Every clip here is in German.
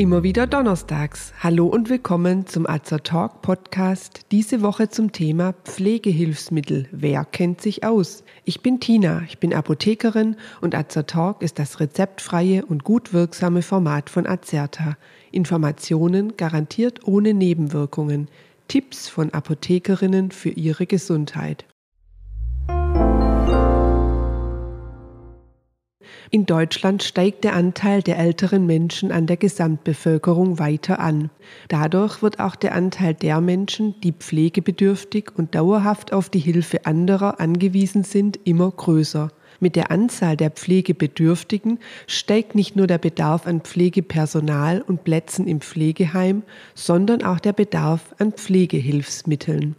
Immer wieder donnerstags. Hallo und willkommen zum Azer Talk Podcast. Diese Woche zum Thema Pflegehilfsmittel. Wer kennt sich aus? Ich bin Tina, ich bin Apothekerin und Azer Talk ist das rezeptfreie und gut wirksame Format von Azerta. Informationen garantiert ohne Nebenwirkungen. Tipps von Apothekerinnen für ihre Gesundheit. In Deutschland steigt der Anteil der älteren Menschen an der Gesamtbevölkerung weiter an. Dadurch wird auch der Anteil der Menschen, die pflegebedürftig und dauerhaft auf die Hilfe anderer angewiesen sind, immer größer. Mit der Anzahl der Pflegebedürftigen steigt nicht nur der Bedarf an Pflegepersonal und Plätzen im Pflegeheim, sondern auch der Bedarf an Pflegehilfsmitteln.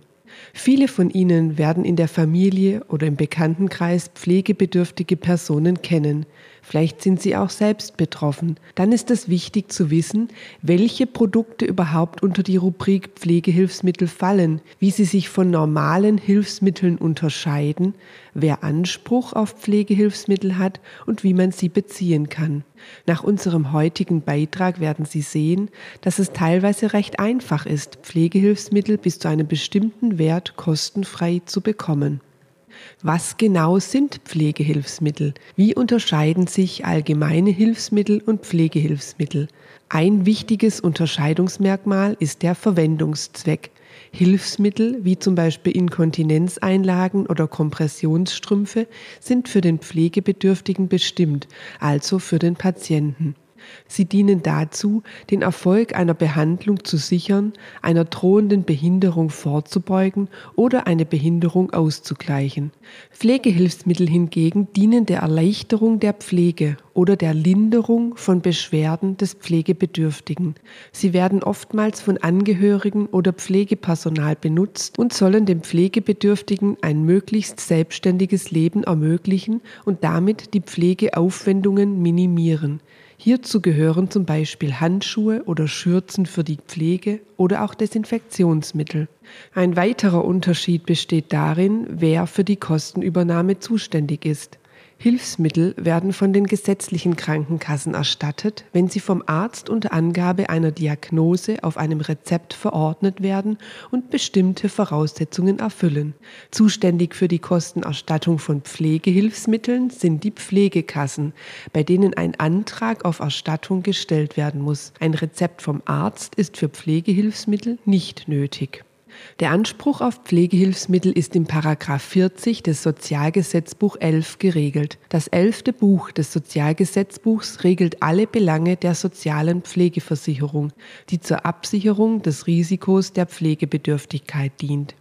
Viele von Ihnen werden in der Familie oder im Bekanntenkreis pflegebedürftige Personen kennen. Vielleicht sind Sie auch selbst betroffen. Dann ist es wichtig zu wissen, welche Produkte überhaupt unter die Rubrik Pflegehilfsmittel fallen, wie sie sich von normalen Hilfsmitteln unterscheiden, wer Anspruch auf Pflegehilfsmittel hat und wie man sie beziehen kann. Nach unserem heutigen Beitrag werden Sie sehen, dass es teilweise recht einfach ist, Pflegehilfsmittel bis zu einem bestimmten Wert kostenfrei zu bekommen. Was genau sind Pflegehilfsmittel? Wie unterscheiden sich allgemeine Hilfsmittel und Pflegehilfsmittel? Ein wichtiges Unterscheidungsmerkmal ist der Verwendungszweck. Hilfsmittel wie zum Beispiel Inkontinenzeinlagen oder Kompressionsstrümpfe sind für den Pflegebedürftigen bestimmt, also für den Patienten. Sie dienen dazu, den Erfolg einer Behandlung zu sichern, einer drohenden Behinderung vorzubeugen oder eine Behinderung auszugleichen. Pflegehilfsmittel hingegen dienen der Erleichterung der Pflege oder der Linderung von Beschwerden des Pflegebedürftigen. Sie werden oftmals von Angehörigen oder Pflegepersonal benutzt und sollen dem Pflegebedürftigen ein möglichst selbstständiges Leben ermöglichen und damit die Pflegeaufwendungen minimieren. Hierzu gehören zum Beispiel Handschuhe oder Schürzen für die Pflege oder auch Desinfektionsmittel. Ein weiterer Unterschied besteht darin, wer für die Kostenübernahme zuständig ist. Hilfsmittel werden von den gesetzlichen Krankenkassen erstattet, wenn sie vom Arzt unter Angabe einer Diagnose auf einem Rezept verordnet werden und bestimmte Voraussetzungen erfüllen. Zuständig für die Kostenerstattung von Pflegehilfsmitteln sind die Pflegekassen, bei denen ein Antrag auf Erstattung gestellt werden muss. Ein Rezept vom Arzt ist für Pflegehilfsmittel nicht nötig. Der Anspruch auf Pflegehilfsmittel ist im Paragraph 40 des Sozialgesetzbuch 11 geregelt. Das elfte Buch des Sozialgesetzbuchs regelt alle Belange der sozialen Pflegeversicherung, die zur Absicherung des Risikos der Pflegebedürftigkeit dient.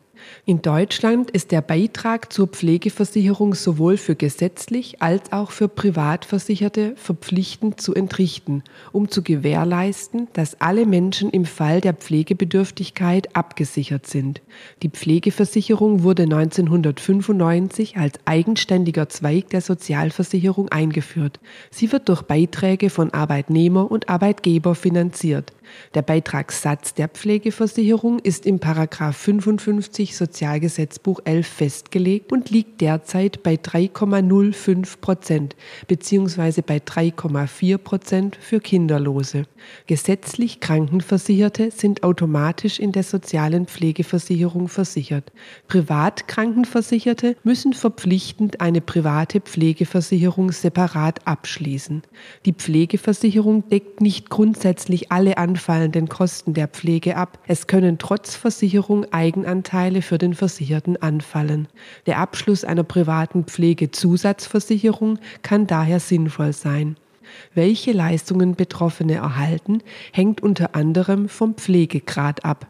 In Deutschland ist der Beitrag zur Pflegeversicherung sowohl für gesetzlich als auch für Privatversicherte verpflichtend zu entrichten, um zu gewährleisten, dass alle Menschen im Fall der Pflegebedürftigkeit abgesichert sind. Die Pflegeversicherung wurde 1995 als eigenständiger Zweig der Sozialversicherung eingeführt. Sie wird durch Beiträge von Arbeitnehmer und Arbeitgeber finanziert. Der Beitragssatz der Pflegeversicherung ist im Paragraph 55 Sozialgesetzbuch 11 festgelegt und liegt derzeit bei 3,05 Prozent bzw. bei 3,4 Prozent für Kinderlose. Gesetzlich Krankenversicherte sind automatisch in der sozialen Pflegeversicherung versichert. Privatkrankenversicherte müssen verpflichtend eine private Pflegeversicherung separat abschließen. Die Pflegeversicherung deckt nicht grundsätzlich alle anfallenden Kosten der Pflege ab. Es können trotz Versicherung Eigenanteile für den Versicherten anfallen. Der Abschluss einer privaten Pflegezusatzversicherung kann daher sinnvoll sein. Welche Leistungen Betroffene erhalten, hängt unter anderem vom Pflegegrad ab.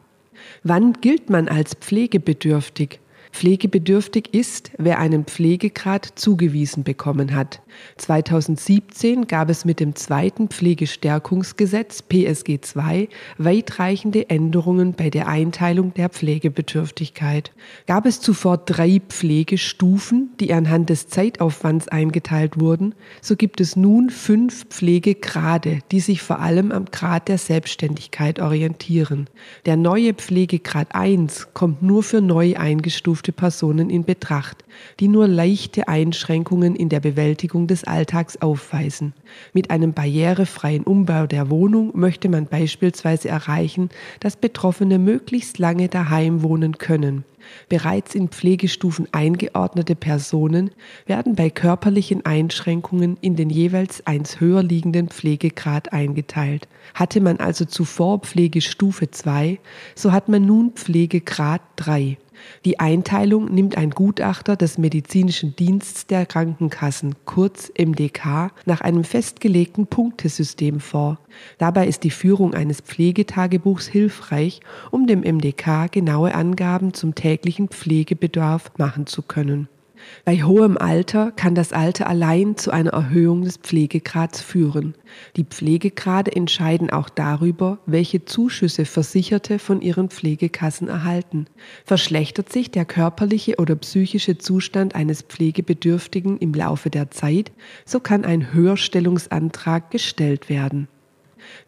Wann gilt man als pflegebedürftig? Pflegebedürftig ist, wer einen Pflegegrad zugewiesen bekommen hat. 2017 gab es mit dem zweiten Pflegestärkungsgesetz PSG II weitreichende Änderungen bei der Einteilung der Pflegebedürftigkeit. Gab es zuvor drei Pflegestufen, die anhand des Zeitaufwands eingeteilt wurden, so gibt es nun fünf Pflegegrade, die sich vor allem am Grad der Selbstständigkeit orientieren. Der neue Pflegegrad 1 kommt nur für neu eingestufte pflegegestufte Personen in Betracht, die nur leichte Einschränkungen in der Bewältigung des Alltags aufweisen. Mit einem barrierefreien Umbau der Wohnung möchte man beispielsweise erreichen, dass Betroffene möglichst lange daheim wohnen können. Bereits in Pflegestufen eingeordnete Personen werden bei körperlichen Einschränkungen in den jeweils eins höher liegenden Pflegegrad eingeteilt. Hatte man also zuvor Pflegestufe 2, so hat man nun Pflegegrad 3. Die Einteilung nimmt ein Gutachter des Medizinischen Dienstes der Krankenkassen, kurz MDK, nach einem festgelegten Punktesystem vor. Dabei ist die Führung eines Pflegetagebuchs hilfreich, um dem MDK genaue Angaben zum täglichen Pflegebedarf machen zu können. Bei hohem Alter kann das Alter allein zu einer Erhöhung des Pflegegrads führen. Die Pflegegrade entscheiden auch darüber, welche Zuschüsse Versicherte von ihren Pflegekassen erhalten. Verschlechtert sich der körperliche oder psychische Zustand eines Pflegebedürftigen im Laufe der Zeit, so kann ein Höherstellungsantrag gestellt werden.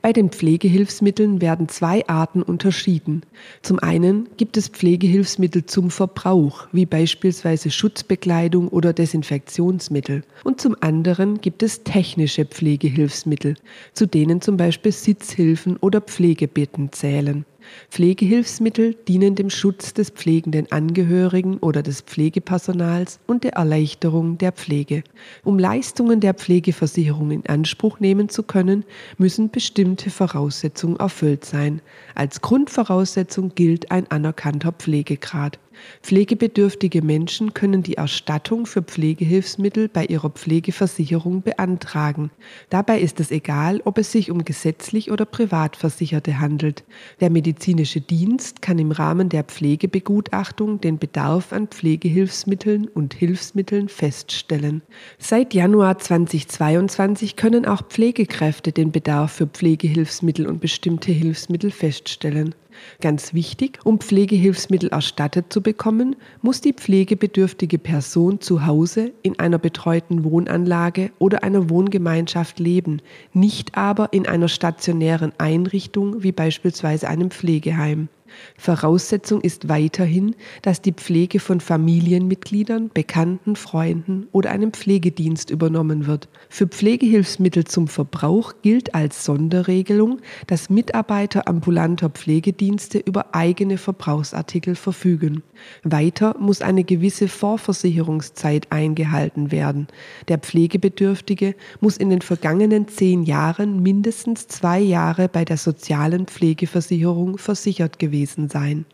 Bei den Pflegehilfsmitteln werden zwei Arten unterschieden. Zum einen gibt es Pflegehilfsmittel zum Verbrauch, wie beispielsweise Schutzbekleidung oder Desinfektionsmittel. Und zum anderen gibt es technische Pflegehilfsmittel, zu denen zum Beispiel Sitzhilfen oder Pflegebetten zählen. Pflegehilfsmittel dienen dem Schutz des pflegenden Angehörigen oder des Pflegepersonals und der Erleichterung der Pflege. Um Leistungen der Pflegeversicherung in Anspruch nehmen zu können, müssen bestimmte Voraussetzungen erfüllt sein. Als Grundvoraussetzung gilt ein anerkannter Pflegegrad. Pflegebedürftige Menschen können die Erstattung für Pflegehilfsmittel bei ihrer Pflegeversicherung beantragen. Dabei ist es egal, ob es sich um gesetzlich oder Privatversicherte handelt. Der medizinische Dienst kann im Rahmen der Pflegebegutachtung den Bedarf an Pflegehilfsmitteln und Hilfsmitteln feststellen. Seit Januar 2022 können auch Pflegekräfte den Bedarf für Pflegehilfsmittel und bestimmte Hilfsmittel feststellen. Ganz wichtig, um Pflegehilfsmittel erstattet zu bekommen, muss die pflegebedürftige Person zu Hause in einer betreuten Wohnanlage oder einer Wohngemeinschaft leben, nicht aber in einer stationären Einrichtung wie beispielsweise einem Pflegeheim. Voraussetzung ist weiterhin, dass die Pflege von Familienmitgliedern, Bekannten, Freunden oder einem Pflegedienst übernommen wird. Für Pflegehilfsmittel zum Verbrauch gilt als Sonderregelung, dass Mitarbeiter ambulanter Pflegedienste über eigene Verbrauchsartikel verfügen. Weiter muss eine gewisse Vorversicherungszeit eingehalten werden. Der Pflegebedürftige muss in den vergangenen zehn Jahren mindestens zwei Jahre bei der sozialen Pflegeversicherung versichert gewesen gewesen sein.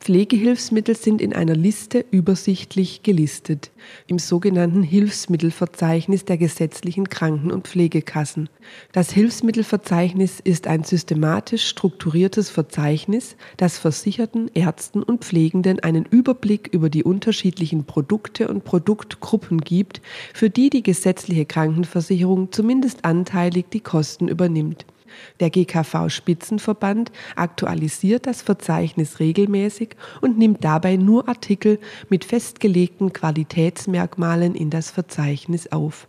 Pflegehilfsmittel sind in einer Liste übersichtlich gelistet, im sogenannten Hilfsmittelverzeichnis der gesetzlichen Kranken- und Pflegekassen. Das Hilfsmittelverzeichnis ist ein systematisch strukturiertes Verzeichnis, das Versicherten, Ärzten und Pflegenden einen Überblick über die unterschiedlichen Produkte und Produktgruppen gibt, für die die gesetzliche Krankenversicherung zumindest anteilig die Kosten übernimmt. Der GKV Spitzenverband aktualisiert das Verzeichnis regelmäßig und nimmt dabei nur Artikel mit festgelegten Qualitätsmerkmalen in das Verzeichnis auf.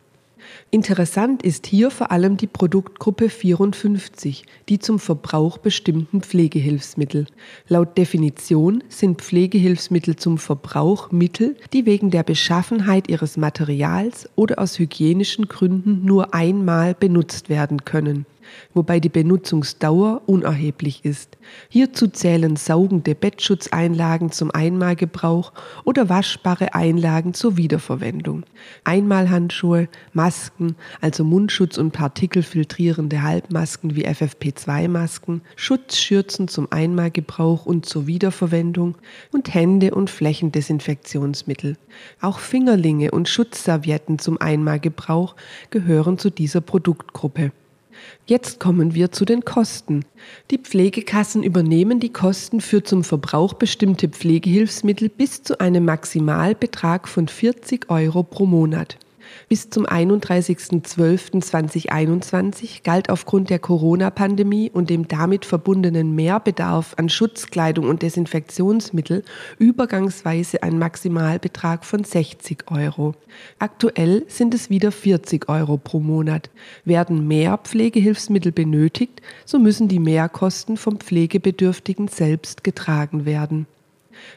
Interessant ist hier vor allem die Produktgruppe 54, die zum Verbrauch bestimmten Pflegehilfsmittel. Laut Definition sind Pflegehilfsmittel zum Verbrauch Mittel, die wegen der Beschaffenheit ihres Materials oder aus hygienischen Gründen nur einmal benutzt werden können wobei die Benutzungsdauer unerheblich ist. Hierzu zählen saugende Bettschutzeinlagen zum Einmalgebrauch oder waschbare Einlagen zur Wiederverwendung. Einmalhandschuhe, Masken, also Mundschutz und partikelfiltrierende Halbmasken wie FFP2-Masken, Schutzschürzen zum Einmalgebrauch und zur Wiederverwendung und Hände- und Flächendesinfektionsmittel. Auch Fingerlinge und Schutzservietten zum Einmalgebrauch gehören zu dieser Produktgruppe. Jetzt kommen wir zu den Kosten. Die Pflegekassen übernehmen die Kosten für zum Verbrauch bestimmte Pflegehilfsmittel bis zu einem Maximalbetrag von 40 Euro pro Monat. Bis zum 31.12.2021 galt aufgrund der Corona-Pandemie und dem damit verbundenen Mehrbedarf an Schutzkleidung und Desinfektionsmittel übergangsweise ein Maximalbetrag von 60 Euro. Aktuell sind es wieder 40 Euro pro Monat. Werden mehr Pflegehilfsmittel benötigt, so müssen die Mehrkosten vom Pflegebedürftigen selbst getragen werden.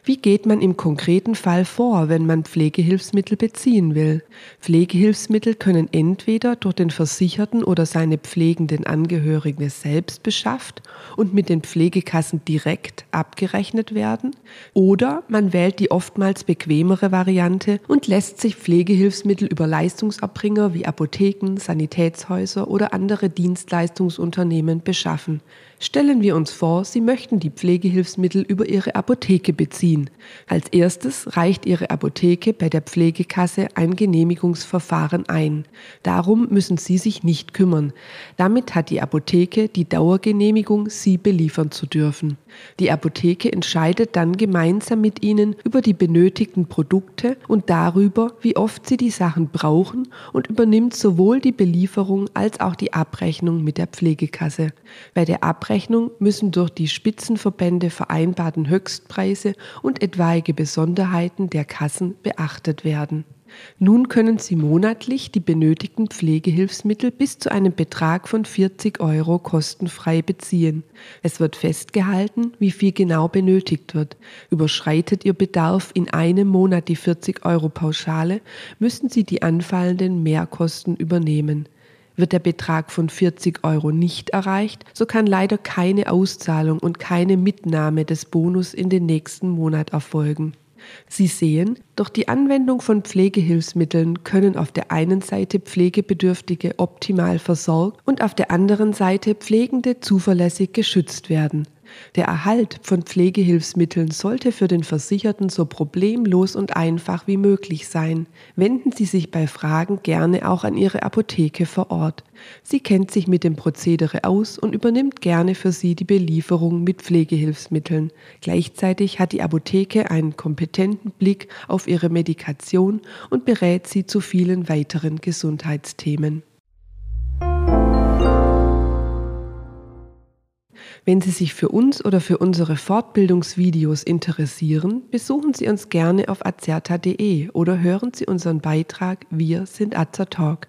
Wie geht man im konkreten Fall vor, wenn man Pflegehilfsmittel beziehen will? Pflegehilfsmittel können entweder durch den Versicherten oder seine pflegenden Angehörige selbst beschafft und mit den Pflegekassen direkt abgerechnet werden, oder man wählt die oftmals bequemere Variante und lässt sich Pflegehilfsmittel über Leistungserbringer wie Apotheken, Sanitätshäuser oder andere Dienstleistungsunternehmen beschaffen. Stellen wir uns vor, Sie möchten die Pflegehilfsmittel über Ihre Apotheke beziehen. Als erstes reicht Ihre Apotheke bei der Pflegekasse ein Genehmigungsverfahren ein. Darum müssen Sie sich nicht kümmern. Damit hat die Apotheke die Dauergenehmigung, Sie beliefern zu dürfen. Die Apotheke entscheidet dann gemeinsam mit Ihnen über die benötigten Produkte und darüber, wie oft Sie die Sachen brauchen und übernimmt sowohl die Belieferung als auch die Abrechnung mit der Pflegekasse. Bei der Abrechnung müssen durch die Spitzenverbände vereinbarten Höchstpreise und etwaige Besonderheiten der Kassen beachtet werden. Nun können Sie monatlich die benötigten Pflegehilfsmittel bis zu einem Betrag von 40 Euro kostenfrei beziehen. Es wird festgehalten, wie viel genau benötigt wird. Überschreitet Ihr Bedarf in einem Monat die 40 Euro Pauschale, müssen Sie die anfallenden Mehrkosten übernehmen. Wird der Betrag von 40 Euro nicht erreicht, so kann leider keine Auszahlung und keine Mitnahme des Bonus in den nächsten Monat erfolgen. Sie sehen, durch die Anwendung von Pflegehilfsmitteln können auf der einen Seite Pflegebedürftige optimal versorgt und auf der anderen Seite Pflegende zuverlässig geschützt werden. Der Erhalt von Pflegehilfsmitteln sollte für den Versicherten so problemlos und einfach wie möglich sein. Wenden Sie sich bei Fragen gerne auch an Ihre Apotheke vor Ort. Sie kennt sich mit dem Prozedere aus und übernimmt gerne für Sie die Belieferung mit Pflegehilfsmitteln. Gleichzeitig hat die Apotheke einen kompetenten Blick auf Ihre Medikation und berät Sie zu vielen weiteren Gesundheitsthemen. Wenn Sie sich für uns oder für unsere Fortbildungsvideos interessieren, besuchen Sie uns gerne auf azerta.de oder hören Sie unseren Beitrag Wir sind Azertalk.